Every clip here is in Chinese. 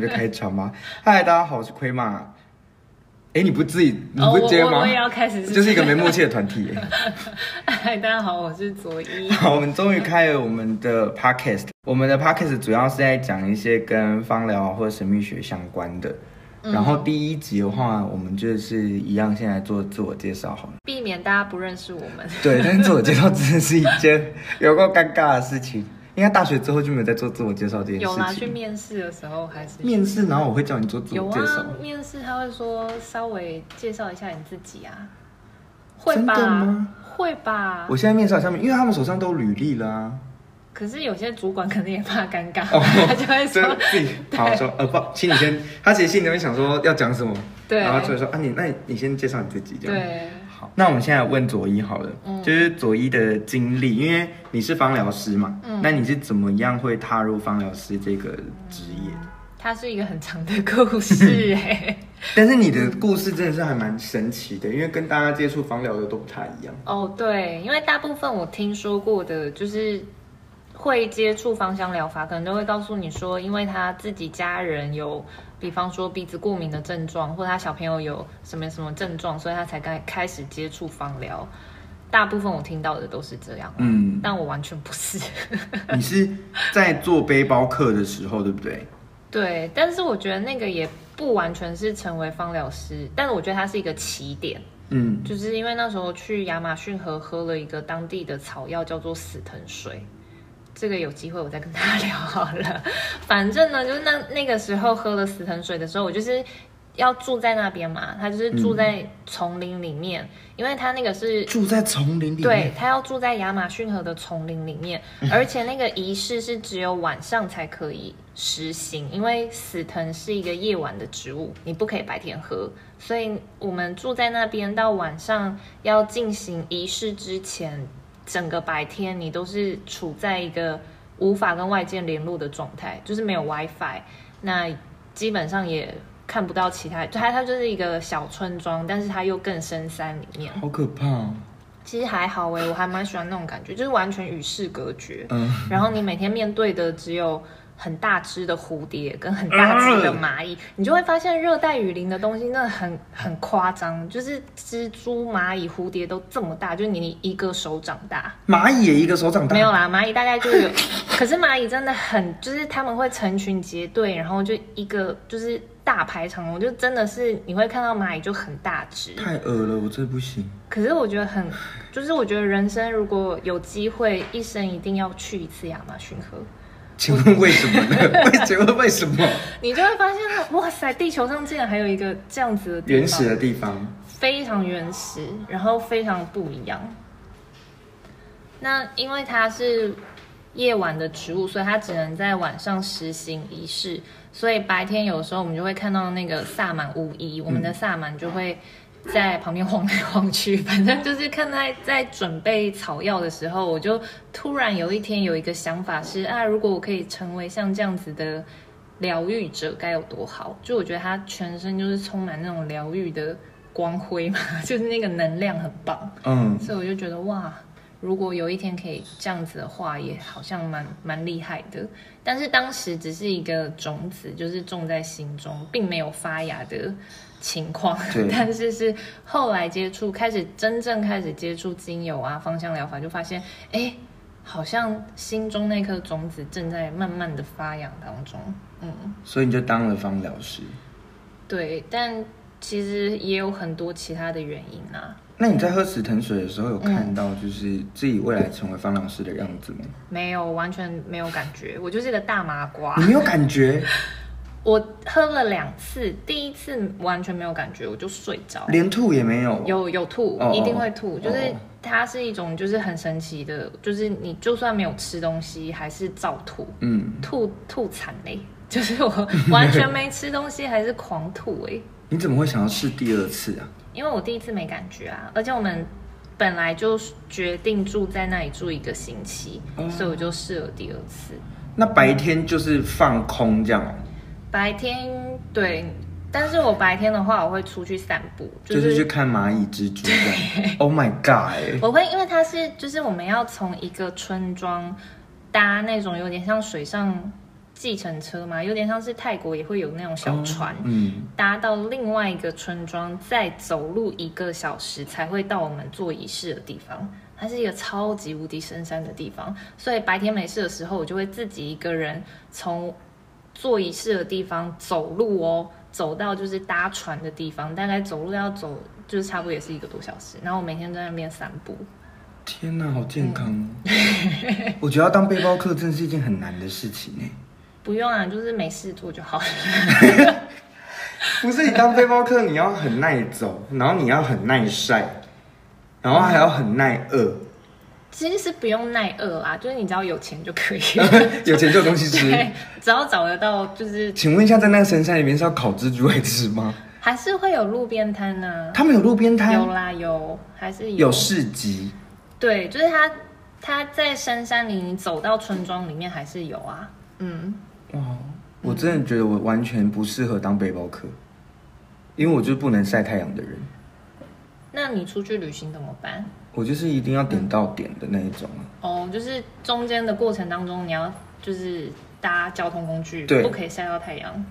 们就开场吗。嗨，大家好，我是亏马。哎，你不自己，你不接吗？哦、我，我也要开始是，就是一个没默契的团体。嗨，大家好，我是佐伊。好，我们终于开了我们的 podcast。我们的 podcast 主要是在讲一些跟芳疗或者神秘学相关的。嗯、然后第一集的话，我们就是一样，先来做自我介绍好了，避免大家不认识我们。对，但是自我介绍真的是一件有够尴尬的事情。应该大学之后就没有再做自我介绍这件事情。有啦，去面试的时候还是面试，然后我会叫你做自我介绍。有啊，面试他会说稍微介绍一下你自己啊，会吧？真的吗？会吧？我现在面试上面，因为他们手上都有履历了啊。可是有些主管可能也怕尴尬，哦、他就会说自己好说呃不，请你先，他其实心里面想说要讲什么，对，然后就会说啊你那你先介绍你自己这样。对。那我们现在问佐伊好了，嗯、就是佐伊的经历，因为你是芳疗师嘛，嗯、那你是怎么样会踏入芳疗师这个职业？它是一个很长的故事 哎，但是你的故事真的是还蛮神奇的，因为跟大家接触芳疗的都不太一样。哦，对，因为大部分我听说过的，就是会接触芳香疗法，可能都会告诉你说，因为他自己家人有。比方说鼻子过敏的症状，或者他小朋友有什么什么症状，所以他才开开始接触芳疗。大部分我听到的都是这样，嗯，但我完全不是。你是在做背包客的时候，对不对？对，但是我觉得那个也不完全是成为芳疗师，但是我觉得它是一个起点，嗯，就是因为那时候去亚马逊河喝了一个当地的草药，叫做死藤水。这个有机会我再跟大家聊好了。反正呢，就是那那个时候喝了死藤水的时候，我就是要住在那边嘛。他就是住在丛林里面，嗯、因为他那个是住在丛林里面。对，他要住在亚马逊河的丛林里面，而且那个仪式是只有晚上才可以实行，因为死藤是一个夜晚的植物，你不可以白天喝。所以我们住在那边，到晚上要进行仪式之前。整个白天你都是处在一个无法跟外界联络的状态，就是没有 WiFi，那基本上也看不到其他，它它就是一个小村庄，但是它又更深山里面，好可怕哦。其实还好哎，我还蛮喜欢那种感觉，就是完全与世隔绝，嗯，然后你每天面对的只有。很大只的蝴蝶跟很大只的蚂蚁，你就会发现热带雨林的东西那很很夸张，就是蜘蛛、蚂蚁、蝴蝶都这么大，就是你一个手掌大。蚂蚁也一个手掌大？没有啦，蚂蚁大概就有，可是蚂蚁真的很，就是他们会成群结队，然后就一个就是大排长龙，就真的是你会看到蚂蚁就很大只。太恶了，我这不行。可是我觉得很，就是我觉得人生如果有机会，一生一定要去一次亚马逊河。请问为什么呢？为请问为什么？你就会发现，哇塞，地球上竟然还有一个这样子的，原始的地方，非常原始，然后非常不一样。那因为它是夜晚的植物，所以它只能在晚上实行仪式，所以白天有时候我们就会看到那个萨满巫医，我们的萨满就会。在旁边晃来晃去，反正就是看他在准备草药的时候，我就突然有一天有一个想法是啊，如果我可以成为像这样子的疗愈者，该有多好！就我觉得他全身就是充满那种疗愈的光辉嘛，就是那个能量很棒。嗯，所以我就觉得哇，如果有一天可以这样子的话，也好像蛮蛮厉害的。但是当时只是一个种子，就是种在心中，并没有发芽的。情况，对 但是是后来接触，开始真正开始接触精油啊，芳香疗法，就发现，哎，好像心中那颗种子正在慢慢的发芽当中，嗯，所以你就当了芳疗师，对，但其实也有很多其他的原因啊。那你在喝死藤水的时候，有看到就是自己未来成为方老师的样子吗？嗯，没有，完全没有感觉，我就是一个大麻瓜，你没有感觉？我喝了两次，第一次完全没有感觉，我就睡着，连吐也没有。有有吐，oh, 一定会吐，就是它是一种就是很神奇的，就是你就算没有吃东西，还是照吐，嗯，吐吐惨嘞，就是我完全没吃东西，还是狂吐哎。你怎么会想要试第二次啊？因为我第一次没感觉啊，而且我们本来就决定住在那里住一个星期，oh. 所以我就试了第二次。那白天就是放空这样。白天对，但是我白天的话，我会出去散步，就是、就是去看蚂蚁、蜘蛛这样。对 Oh my god！我会，因为它是，就是我们要从一个村庄搭那种有点像水上计程车嘛，有点像是泰国也会有那种小船，哦、嗯，搭到另外一个村庄，再走路一个小时才会到我们做仪式的地方。它是一个超级无敌深山的地方，所以白天没事的时候，我就会自己一个人从做仪式的地方走路哦，走到就是搭船的地方，大概走路要走就是差不多也是一个多小时。然后我每天在那边散步。天哪，好健康！嗯、我觉得要当背包客真是一件很难的事情呢。不用啊，就是没事做就好了。不是你当背包客，你要很耐走，然后你要很耐晒，然后还要很耐饿。其实是不用耐饿啊，就是你只要有钱就可以，有钱就有东西吃。只要找得到，就是。请问一下，在那个深山里面是要烤蜘蛛来吃吗？还是会有路边摊呢？他们有路边摊？有啦，有，还是有。有市集。对，就是他，他在深山里，你走到村庄里面还是有啊。嗯。哇，我真的觉得我完全不适合当背包客，因为我就是不能晒太阳的人。那你出去旅行怎么办？我就是一定要点到点的那一种。哦，就是中间的过程当中，你要就是搭交通工具，对，不可以晒到太阳，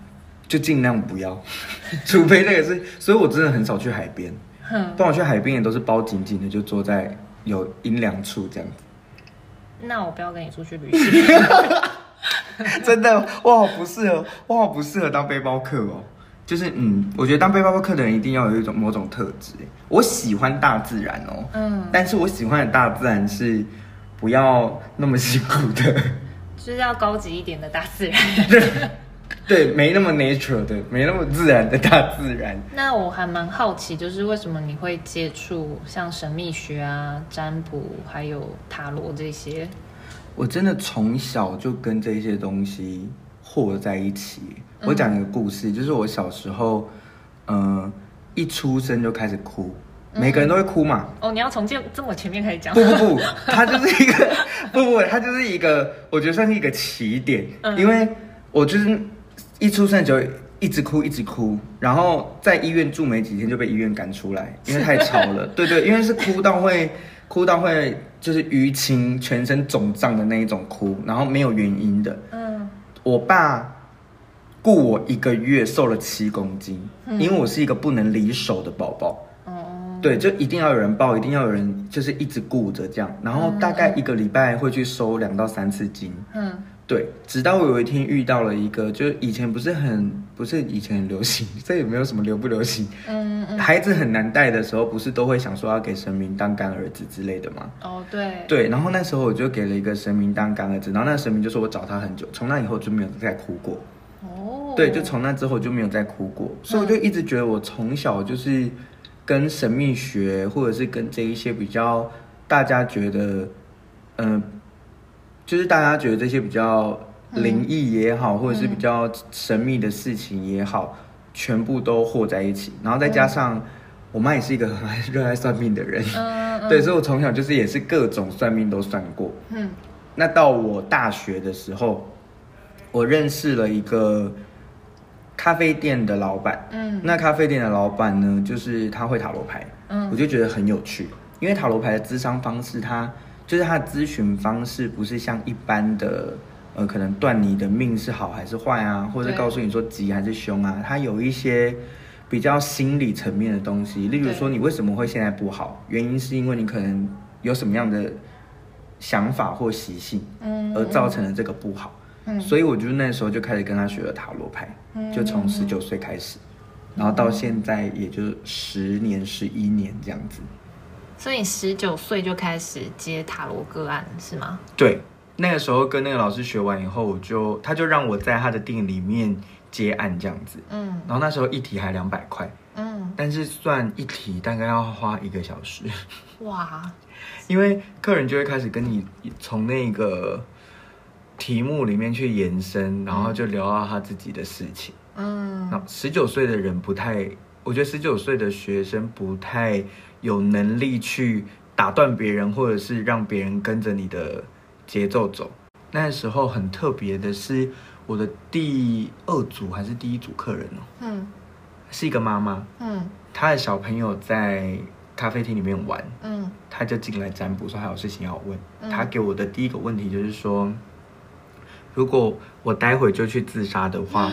就尽量不要，除非那个是。所以我真的很少去海边。哼，当我去海边也都是包紧紧的，就坐在有阴凉处这样子。那我不要跟你出去旅行。真的，我好不适合，我好不适合当背包客哦。就是，嗯，我觉得当背包客的人一定要有一种某种特质。我喜欢大自然哦，嗯，但是我喜欢的大自然是不要那么辛苦的，就是要高级一点的大自然。对，对，没那么 nature 的，没那么自然的大自然。那我还蛮好奇，就是为什么你会接触像神秘学啊、占卜，还有塔罗这些？我真的从小就跟这些东西和在一起。我讲一个故事，就是我小时候，嗯、呃，一出生就开始哭，每个人都会哭嘛。哦，你要从这这么前面开始讲？不不不，它就是一个不不，它就是一个，我觉得算是一个起点，嗯、因为我就是一出生就一直哭，一直哭，然后在医院住没几天就被医院赶出来，因为太吵了。对对，因为是哭到会哭到会。就是淤青、全身肿胀的那一种哭，然后没有原因的。嗯，我爸雇我一个月，瘦了七公斤，嗯，因为我是一个不能离手的宝宝。哦，对，就一定要有人抱，一定要有人，就是一直顾着这样。然后大概一个礼拜会去收两到三次金。嗯。对，直到我有一天遇到了一个，就是以前不是很不是以前很流行，这也没有什么流不流行。嗯嗯。孩子很难带的时候，不是都会想说要给神明当干儿子之类的吗？哦，对。对，然后那时候我就给了一个神明当干儿子，然后那个神明就说我找他很久，从那以后就没有再哭过。哦。对，就从那之后就没有再哭过，所以我就一直觉得我从小就是跟神秘学，或者是跟这一些比较大家觉得，嗯、呃。就是大家觉得这些比较灵异也好，嗯、或者是比较神秘的事情也好，嗯、全部都和在一起。然后再加上，嗯、我妈也是一个很热爱算命的人，嗯嗯、对，所以我从小就是也是各种算命都算过。嗯，那到我大学的时候，我认识了一个咖啡店的老板。嗯，那咖啡店的老板呢，就是他会塔罗牌。嗯，我就觉得很有趣，因为塔罗牌的智商方式，他。就是他的咨询方式不是像一般的，呃，可能断你的命是好还是坏啊，或者告诉你说吉还是凶啊，他有一些比较心理层面的东西，例如说你为什么会现在不好，原因是因为你可能有什么样的想法或习性，嗯，而造成了这个不好，嗯，所以我就那时候就开始跟他学了塔罗牌，就从十九岁开始，然后到现在也就十年十一年这样子。所以十九岁就开始接塔罗个案是吗？对，那个时候跟那个老师学完以后，我就他就让我在他的店里面接案这样子。嗯，然后那时候一题还两百块。嗯，但是算一题大概要花一个小时。哇！因为客人就会开始跟你从那个题目里面去延伸，然后就聊到他自己的事情。嗯，那十九岁的人不太，我觉得十九岁的学生不太。有能力去打断别人，或者是让别人跟着你的节奏走。那时候很特别的是，我的第二组还是第一组客人哦，嗯，是一个妈妈，嗯，她的小朋友在咖啡厅里面玩，嗯，她就进来占卜，说还有事情要问。她给我的第一个问题就是说，如果我待会就去自杀的话，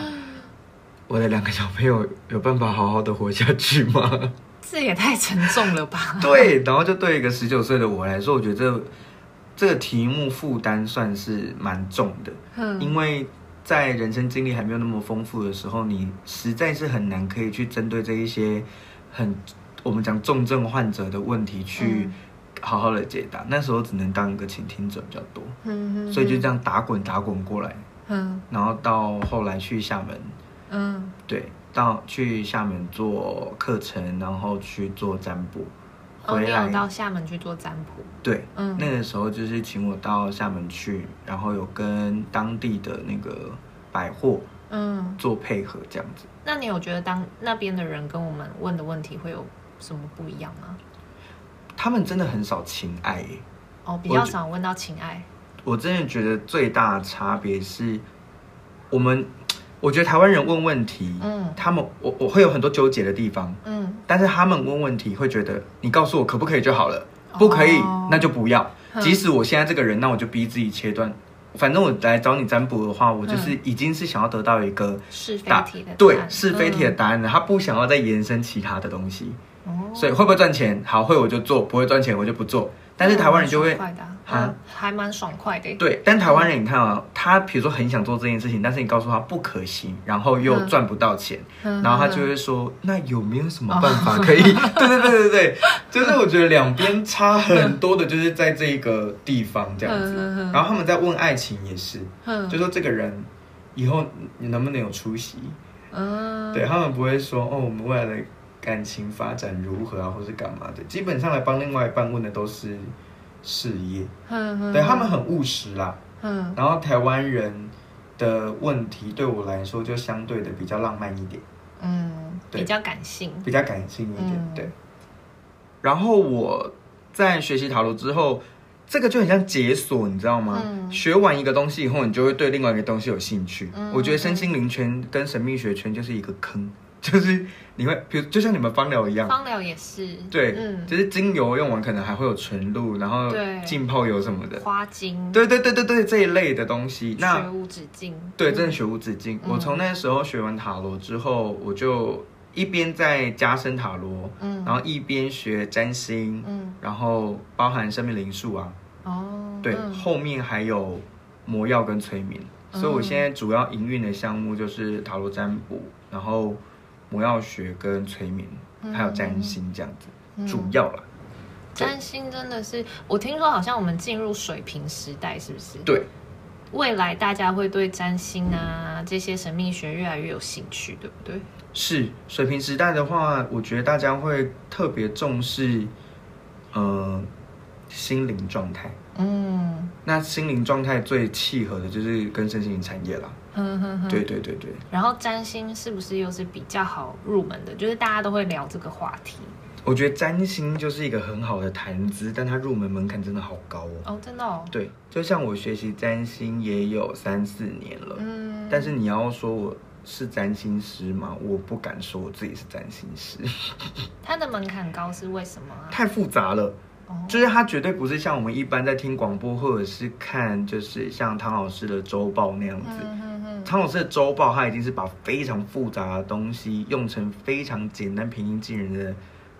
我的两个小朋友有办法好好的活下去吗？这也太沉重了吧？对，然后就对一个十九岁的我来说，我觉得这这个题目负担算是蛮重的，嗯，因为在人生经历还没有那么丰富的时候，你实在是很难可以去针对这一些很我们讲重症患者的问题去好好的解答。嗯、那时候只能当一个倾听者比较多，嗯，所以就这样打滚打滚过来，嗯，然后到后来去厦门，嗯，对。到去厦门做课程，然后去做占卜，回来、哦、到厦门去做占卜。对，嗯，那个时候就是请我到厦门去，然后有跟当地的那个百货，嗯，做配合这样子。那你有觉得当那边的人跟我们问的问题会有什么不一样吗？他们真的很少情爱耶，哦，比较少问到情爱。我，我真的觉得最大的差别是我们。我觉得台湾人问问题，嗯，他们我我会有很多纠结的地方，嗯，但是他们问问题会觉得你告诉我可不可以就好了，不可以那就不要。即使我现在这个人，那我就逼自己切断。反正我来找你占卜的话，我就是已经是想要得到一个是非题的对是非题的答案了，他不想要再延伸其他的东西。所以会不会赚钱？好，会我就做，不会赚钱我就不做。但是台湾人就会，快的啊，还蛮爽快的。对，但台湾人你看啊，他比如说很想做这件事情，但是你告诉他不可行，然后又赚不到钱，然后他就会说，那有没有什么办法可以？对对对对对，就是我觉得两边差很多的，就是在这个地方这样子。然后他们在问爱情也是，就说这个人以后你能不能有出息？嗯，对他们不会说哦，我们未来的。感情发展如何啊，或是干嘛的？基本上来帮另外一半问的都是事业，对，他们很务实啦。然后台湾人的问题对我来说就相对的比较浪漫一点，嗯，比较感性，比较感性一点，对。然后我在学习塔罗之后，这个就很像解锁，你知道吗？学完一个东西以后，你就会对另外一个东西有兴趣。我觉得身心灵圈跟神秘学圈就是一个坑。就是你会，比如就像你们芳疗一样，芳疗也是，对，嗯，就是精油用完可能还会有纯露，然后浸泡油什么的，花精，对对对对对，这一类的东西，那学无止境，对，真的学无止境。我从那时候学完塔罗之后，我就一边在加深塔罗，嗯，然后一边学占星，嗯，然后包含生命灵数啊，哦，对，后面还有魔药跟催眠，所以我现在主要营运的项目就是塔罗占卜，然后。魔药学跟催眠，还有占星这样子，嗯、主要啦。占星真的是，我听说好像我们进入水平时代，是不是？对。未来大家会对占星啊这些神秘学越来越有兴趣，对不对？是水平时代的话，我觉得大家会特别重视，呃，心灵状态。嗯。那心灵状态最契合的就是跟身心灵产业啦。嗯哼哼，对对对对。然后占星是不是又是比较好入门的？就是大家都会聊这个话题。我觉得占星就是一个很好的谈资，但它入门门槛真的好高哦。哦，真的哦。对，就像我学习占星也有三四年了，嗯，但是你要说我是占星师吗？我不敢说我自己是占星师。它的门槛高是为什么啊？太复杂了。就是它绝对不是像我们一般在听广播或者是看，就是像汤老师的周报那样子。汤老师的周报，他已经是把非常复杂的东西用成非常简单、平易近人的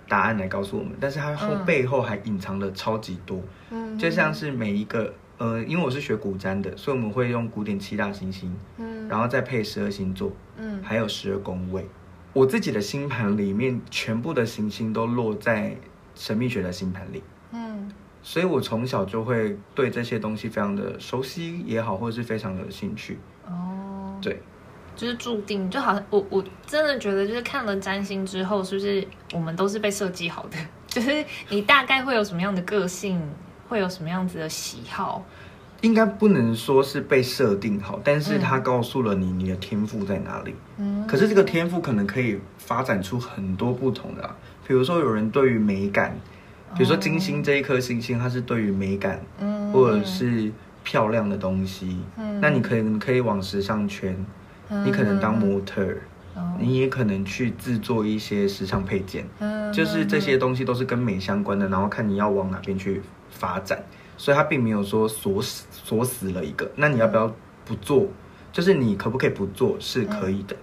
答案来告诉我们，但是它后背后还隐藏了超级多。嗯就像是每一个呃，因为我是学古占的，所以我们会用古典七大行星，嗯然后再配十二星座，嗯还有十二宫位。我自己的星盘里面，全部的行星都落在神秘学的星盘里。嗯，所以我从小就会对这些东西非常的熟悉也好，或者是非常的有兴趣。哦，对，就是注定，就好像我我真的觉得，就是看了占星之后，是不是我们都是被设计好的？就是你大概会有什么样的个性，会有什么样子的喜好？应该不能说是被设定好，但是他告诉了你你的天赋在哪里。嗯，可是这个天赋可能可以发展出很多不同的啊，比如说有人对于美感。比如说金星这一颗星星，它是对于美感，嗯或者是漂亮的东西，嗯那你可能可以往时尚圈，你可能当模特儿，你也可能去制作一些时尚配件，嗯就是这些东西都是跟美相关的，然后看你要往哪边去发展，所以它并没有说锁死锁死了一个，那你要不要不做，就是你可不可以不做是可以的。哦，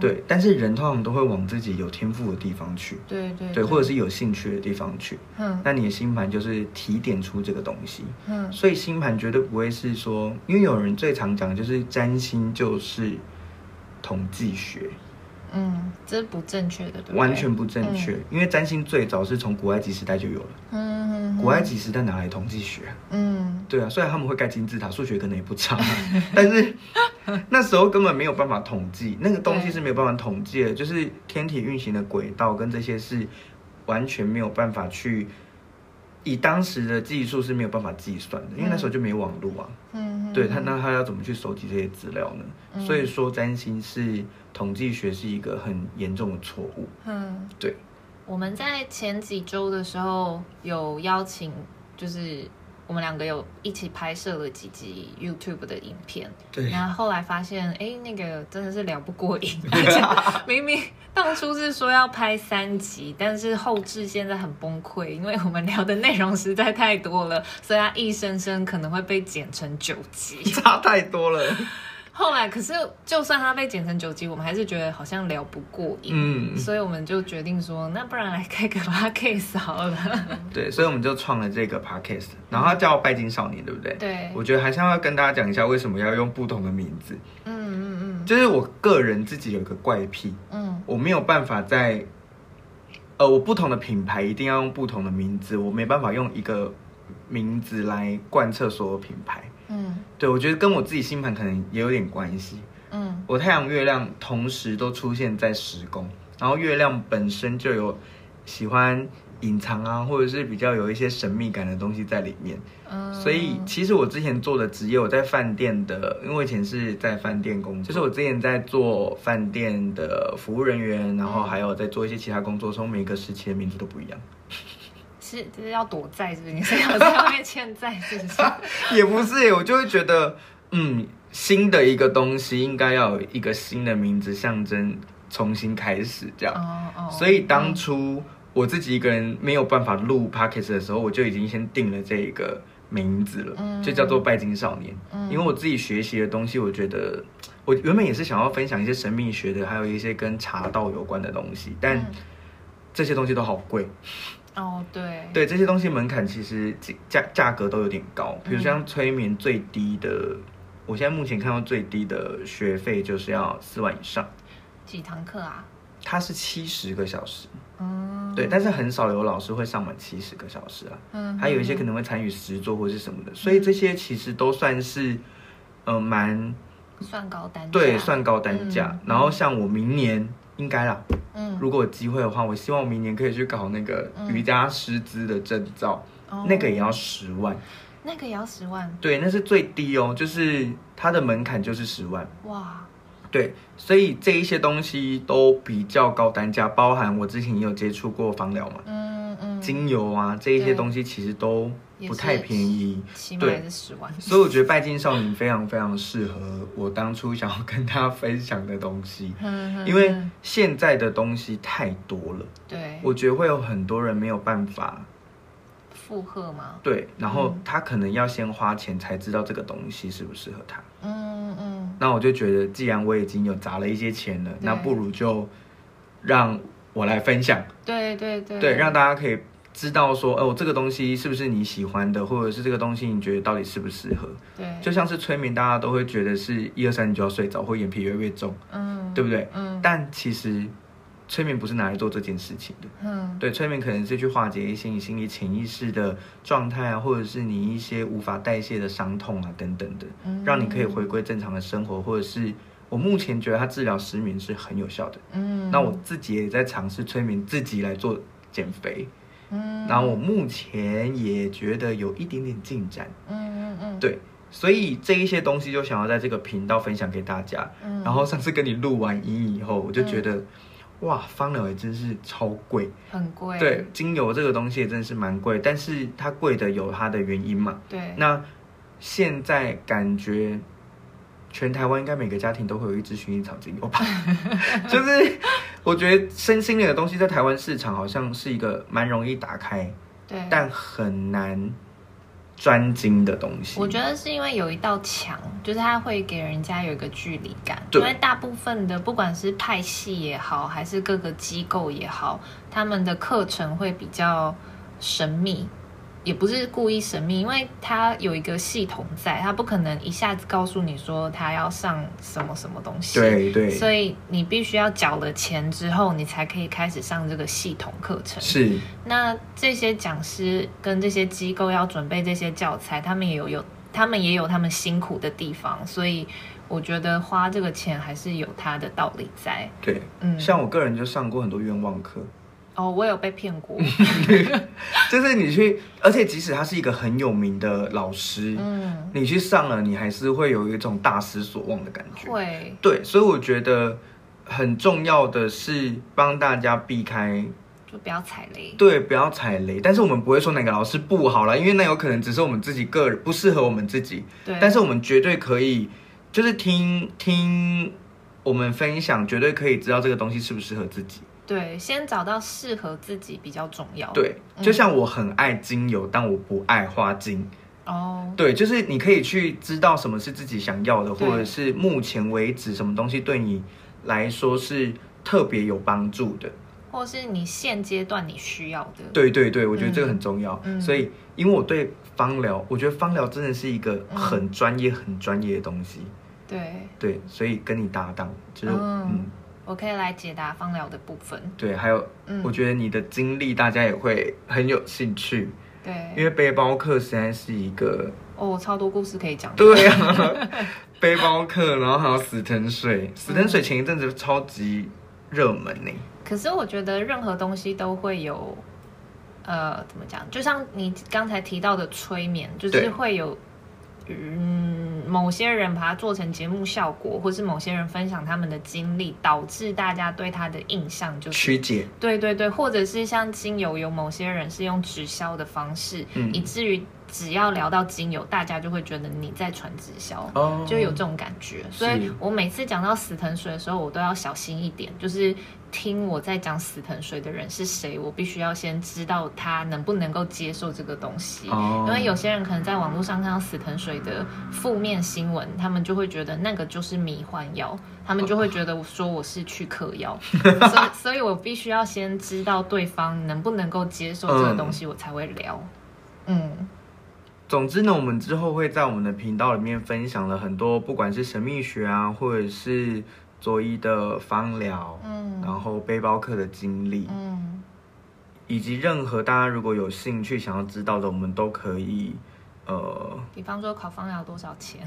对，但是人通常都会往自己有天赋的地方去，对对对，或者是有兴趣的地方去。嗯，那你的星盘就是提点出这个东西。嗯，所以星盘绝对不会是说，因为有人最常讲的就是占星就是统计学。嗯，这是不正确的，对对？完全不正确，嗯、因为占星最早是从古埃及时代就有了。嗯，嗯，古埃及时代哪来统计学？嗯，对啊，虽然他们会盖金字塔，数学可能也不差，但是那时候根本没有办法统计，那个东西是没有办法统计的，就是天体运行的轨道跟这些是完全没有办法去。以当时的技术是没有办法计算的，因为那时候就没网络啊。嗯，对他，那他要怎么去收集这些资料呢？嗯、所以说，占星是统计学是一个很严重的错误。嗯，对。我们在前几周的时候有邀请，就是。我们两个有一起拍摄了几集 YouTube 的影片，对。然后后来发现，哎，那个真的是聊不过瘾。明明当初是说要拍三集，但是后置现在很崩溃，因为我们聊的内容实在太多了，所以它一声声可能会被剪成九集，差太多了。后来，可是就算它被剪成九集，我们还是觉得好像聊不过瘾，嗯，所以我们就决定说，那不然来开个 podcast 好了。对，所以我们就创了这个 podcast，然后它叫拜金少年，对不对？对。我觉得还是要跟大家讲一下为什么要用不同的名字。嗯嗯嗯。就是我个人自己有一个怪癖，嗯，我没有办法在，呃，我不同的品牌一定要用不同的名字，我没办法用一个名字来贯彻所有品牌。嗯，对，我觉得跟我自己星盘可能也有点关系。嗯，我太阳、月亮同时都出现在十宫，然后月亮本身就有喜欢隐藏啊，或者是比较有一些神秘感的东西在里面。嗯，所以其实我之前做的职业，我在饭店的，因为我以前是在饭店工作，就是我之前在做饭店的服务人员，然后还有在做一些其他工作，从每个时期的名字都不一样。是，就是要躲债，是不是？你是要在外面欠债，是不是？也不是，我就会觉得，嗯，新的一个东西应该要有一个新的名字，象征重新开始这样。哦哦。所以当初我自己一个人没有办法录 Podcast 的时候，我就已经先定了这个名字了，嗯、就叫做拜金少年。嗯。因为我自己学习的东西，我觉得我原本也是想要分享一些神秘学的，还有一些跟茶道有关的东西，但这些东西都好贵。哦，对，对，这些东西门槛其实价价格都有点高，比如像催眠最低的，嗯、我现在目前看到最低的学费就是要四万以上。几堂课啊？它是七十个小时，嗯，对，但是很少有老师会上满七十个小时啊，嗯，还有一些可能会参与实作或是什么的，嗯、所以这些其实都算是，呃，蛮算高单价，对，算高单价。嗯、然后像我明年。应该啦，嗯，如果有机会的话，我希望我明年可以去考那个瑜伽师资的证照，嗯、那个也要十万，那个也要十万，对，那是最低哦，就是它的门槛就是十万，哇，对，所以这一些东西都比较高单价，包含我之前也有接触过芳疗嘛，嗯嗯，精油啊这一些东西其实都。不太便宜，对，所以我觉得拜金少女非常非常适合我当初想要跟大家分享的东西，因为现在的东西太多了，对，我觉得会有很多人没有办法负荷吗？对，然后他可能要先花钱才知道这个东西适不适合他，嗯嗯，那我就觉得既然我已经有砸了一些钱了，那不如就让我来分享，对对对，对，让大家可以。知道说哦，这个东西是不是你喜欢的，或者是这个东西你觉得到底适不适合？对，就像是催眠，大家都会觉得是一二三你就要睡着，或眼皮越来越重，嗯，对不对？嗯，但其实催眠不是拿来做这件事情的，嗯，对，催眠可能是去化解一些你心里潜意识的状态啊，或者是你一些无法代谢的伤痛啊等等的，嗯，让你可以回归正常的生活，或者是我目前觉得它治疗失眠是很有效的，嗯，那我自己也在尝试催眠自己来做减肥。嗯，然后我目前也觉得有一点点进展，嗯嗯嗯，对，所以这一些东西就想要在这个频道分享给大家。嗯，然后上次跟你录完音以后，我就觉得，嗯、哇，芳疗也真是超贵，很贵。对，精油这个东西也真的是蛮贵，但是它贵的有它的原因嘛。对，那现在感觉。全台湾应该每个家庭都会有一支薰衣草精油吧？就是我觉得身心灵的东西在台湾市场好像是一个蛮容易打开，对，但很难专精的东西。我觉得是因为有一道墙，就是它会给人家有一个距离感。对因为大部分的不管是派系也好，还是各个机构也好，他们的课程会比较神秘。也不是故意神秘，因为他有一个系统在，他不可能一下子告诉你说他要上什么什么东西。对对。所以你必须要缴了钱之后，你才可以开始上这个系统课程。是。那这些讲师跟这些机构要准备这些教材，他们也有有，他们也有他们辛苦的地方，所以我觉得花这个钱还是有它的道理在。对，嗯，像我个人就上过很多冤枉课。哦，我有被骗过，就是你去，而且即使他是一个很有名的老师，嗯，你去上了，你还是会有一种大失所望的感觉。会，对，所以我觉得很重要的是帮大家避开，就不要踩雷。对，不要踩雷。但是我们不会说哪个老师不好啦，因为那有可能只是我们自己个人不适合我们自己。对，但是我们绝对可以，就是听听我们分享，绝对可以知道这个东西适不适合自己。对，先找到适合自己比较重要。对，就像我很爱精油，嗯、但我不爱花精。哦，对，就是你可以去知道什么是自己想要的，或者是目前为止什么东西对你来说是特别有帮助的，或是你现阶段你需要的。对对对，我觉得这个很重要。嗯、所以，因为我对芳疗，我觉得芳疗真的是一个很专业、很专业的东西。对对，所以跟你搭档，就是嗯。嗯我可以来解答芳疗的部分。对，还有，嗯，我觉得你的经历大家也会很有兴趣。对，因为背包客实在是一个哦，超多故事可以讲。对啊，背包客，然后还有死藤水，死藤水前一阵子超级热门呢。可是我觉得任何东西都会有，呃，怎么讲？就像你刚才提到的催眠，就是会有。嗯，某些人把它做成节目效果，或是某些人分享他们的经历，导致大家对他的印象就是曲解。对对对，或者是像精油，有某些人是用直销的方式，嗯，以至于只要聊到精油，大家就会觉得你在传直销，哦，就有这种感觉。所以我每次讲到死藤水的时候，我都要小心一点，就是。听我在讲死藤水的人是谁，我必须要先知道他能不能够接受这个东西，oh. 因为有些人可能在网络上看到死藤水的负面新闻，他们就会觉得那个就是迷幻药，他们就会觉得说我是去嗑药，所以所以我必须要先知道对方能不能够接受这个东西，我才会聊。嗯，嗯，总之呢，我们之后会在我们的频道里面分享了很多，不管是神秘学啊，或者是。佐伊的芳疗，嗯，然后背包客的经历，嗯，以及任何大家如果有兴趣想要知道的，我们都可以，呃，比方说考芳疗多少钱，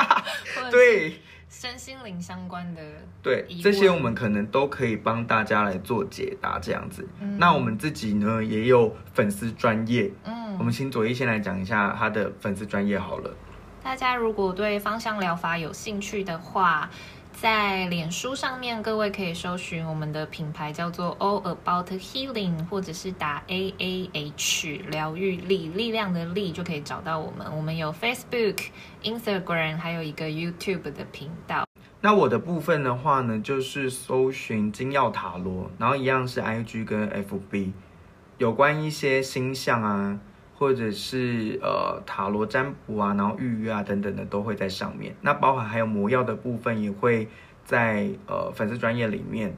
对，身心灵相关的，对，这些我们可能都可以帮大家来做解答，这样子。嗯、那我们自己呢也有粉丝专业，嗯，我们请左一先来讲一下他的粉丝专业好了。大家如果对芳香疗法有兴趣的话。在脸书上面，各位可以搜寻我们的品牌叫做 All About Healing，或者是打 A A H 疗愈力力量的力就可以找到我们。我们有 Facebook、Instagram，还有一个 YouTube 的频道。那我的部分的话呢，就是搜寻精药塔罗，然后一样是 IG 跟 FB，有关一些星象啊。或者是呃塔罗占卜啊，然后预约啊等等的都会在上面。那包含还有魔药的部分也会在呃粉丝专页里面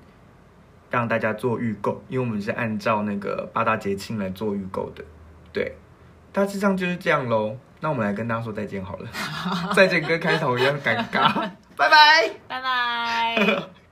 让大家做预购，因为我们是按照那个八大节庆来做预购的。对，大致上就是这样喽。那我们来跟大家说再见好了，再见跟开头一样尴尬，拜拜，拜拜。